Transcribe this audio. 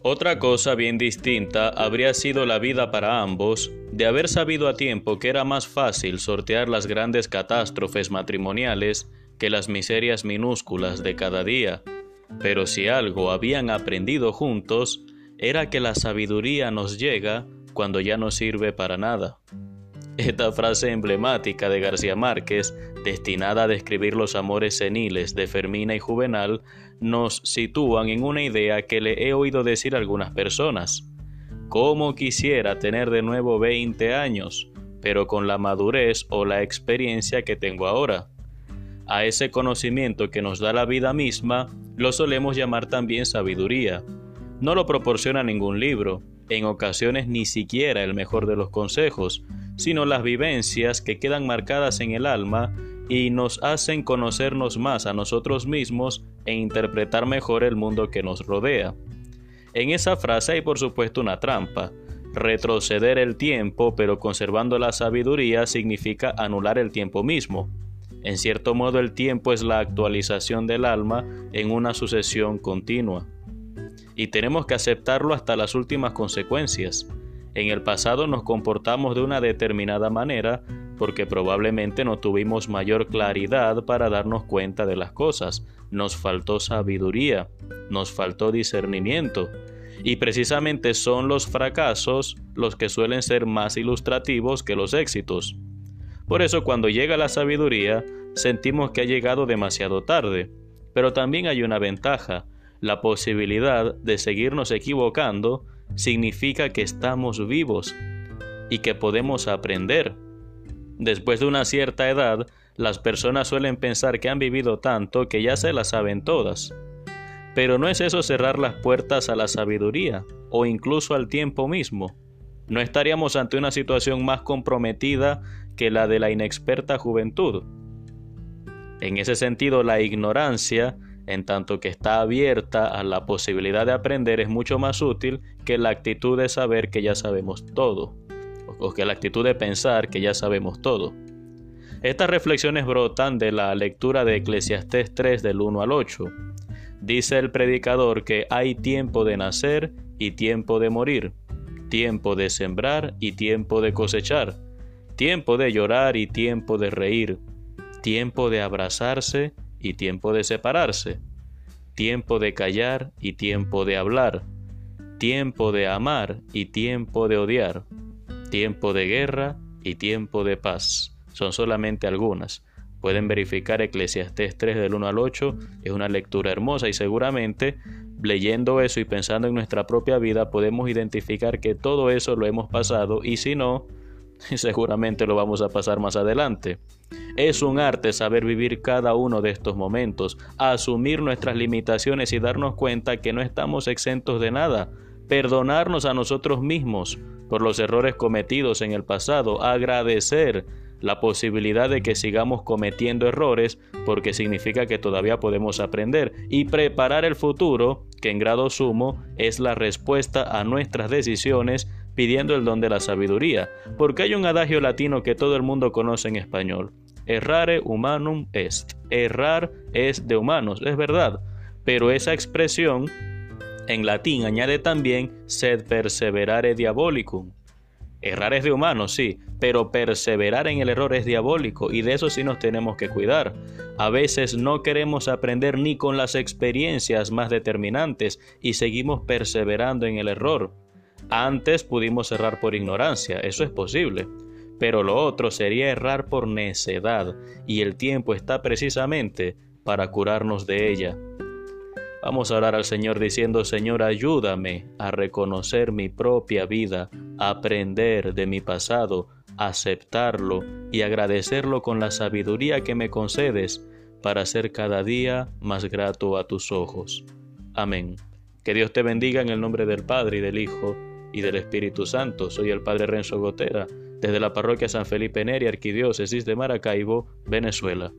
Otra cosa bien distinta habría sido la vida para ambos de haber sabido a tiempo que era más fácil sortear las grandes catástrofes matrimoniales que las miserias minúsculas de cada día. Pero si algo habían aprendido juntos, era que la sabiduría nos llega cuando ya no sirve para nada. Esta frase emblemática de García Márquez, destinada a describir los amores seniles de Fermina y Juvenal, nos sitúan en una idea que le he oído decir a algunas personas. ¿Cómo quisiera tener de nuevo 20 años, pero con la madurez o la experiencia que tengo ahora? A ese conocimiento que nos da la vida misma lo solemos llamar también sabiduría. No lo proporciona ningún libro, en ocasiones ni siquiera el mejor de los consejos, sino las vivencias que quedan marcadas en el alma y nos hacen conocernos más a nosotros mismos e interpretar mejor el mundo que nos rodea. En esa frase hay por supuesto una trampa. Retroceder el tiempo pero conservando la sabiduría significa anular el tiempo mismo. En cierto modo el tiempo es la actualización del alma en una sucesión continua. Y tenemos que aceptarlo hasta las últimas consecuencias. En el pasado nos comportamos de una determinada manera porque probablemente no tuvimos mayor claridad para darnos cuenta de las cosas, nos faltó sabiduría, nos faltó discernimiento. Y precisamente son los fracasos los que suelen ser más ilustrativos que los éxitos. Por eso cuando llega la sabiduría, sentimos que ha llegado demasiado tarde. Pero también hay una ventaja, la posibilidad de seguirnos equivocando significa que estamos vivos y que podemos aprender. Después de una cierta edad, las personas suelen pensar que han vivido tanto que ya se las saben todas. Pero no es eso cerrar las puertas a la sabiduría o incluso al tiempo mismo. No estaríamos ante una situación más comprometida que la de la inexperta juventud. En ese sentido, la ignorancia en tanto que está abierta a la posibilidad de aprender, es mucho más útil que la actitud de saber que ya sabemos todo, o que la actitud de pensar que ya sabemos todo. Estas reflexiones brotan de la lectura de Eclesiastés 3 del 1 al 8. Dice el predicador que hay tiempo de nacer y tiempo de morir, tiempo de sembrar y tiempo de cosechar, tiempo de llorar y tiempo de reír, tiempo de abrazarse y tiempo de separarse, tiempo de callar y tiempo de hablar, tiempo de amar y tiempo de odiar, tiempo de guerra y tiempo de paz. Son solamente algunas. Pueden verificar Eclesiastés 3 del 1 al 8, es una lectura hermosa y seguramente leyendo eso y pensando en nuestra propia vida podemos identificar que todo eso lo hemos pasado y si no, seguramente lo vamos a pasar más adelante. Es un arte saber vivir cada uno de estos momentos, asumir nuestras limitaciones y darnos cuenta que no estamos exentos de nada, perdonarnos a nosotros mismos por los errores cometidos en el pasado, agradecer la posibilidad de que sigamos cometiendo errores porque significa que todavía podemos aprender y preparar el futuro, que en grado sumo es la respuesta a nuestras decisiones pidiendo el don de la sabiduría, porque hay un adagio latino que todo el mundo conoce en español. Errare humanum est. Errar es de humanos, es verdad, pero esa expresión en latín añade también sed perseverare diabolicum. Errar es de humanos, sí, pero perseverar en el error es diabólico y de eso sí nos tenemos que cuidar. A veces no queremos aprender ni con las experiencias más determinantes y seguimos perseverando en el error. Antes pudimos errar por ignorancia, eso es posible, pero lo otro sería errar por necedad, y el tiempo está precisamente para curarnos de ella. Vamos a orar al Señor diciendo, Señor, ayúdame a reconocer mi propia vida, aprender de mi pasado, aceptarlo y agradecerlo con la sabiduría que me concedes para ser cada día más grato a tus ojos. Amén. Que Dios te bendiga en el nombre del Padre y del Hijo y del Espíritu Santo. Soy el Padre Renzo Gotera, desde la parroquia San Felipe Neri, Arquidiócesis de Maracaibo, Venezuela.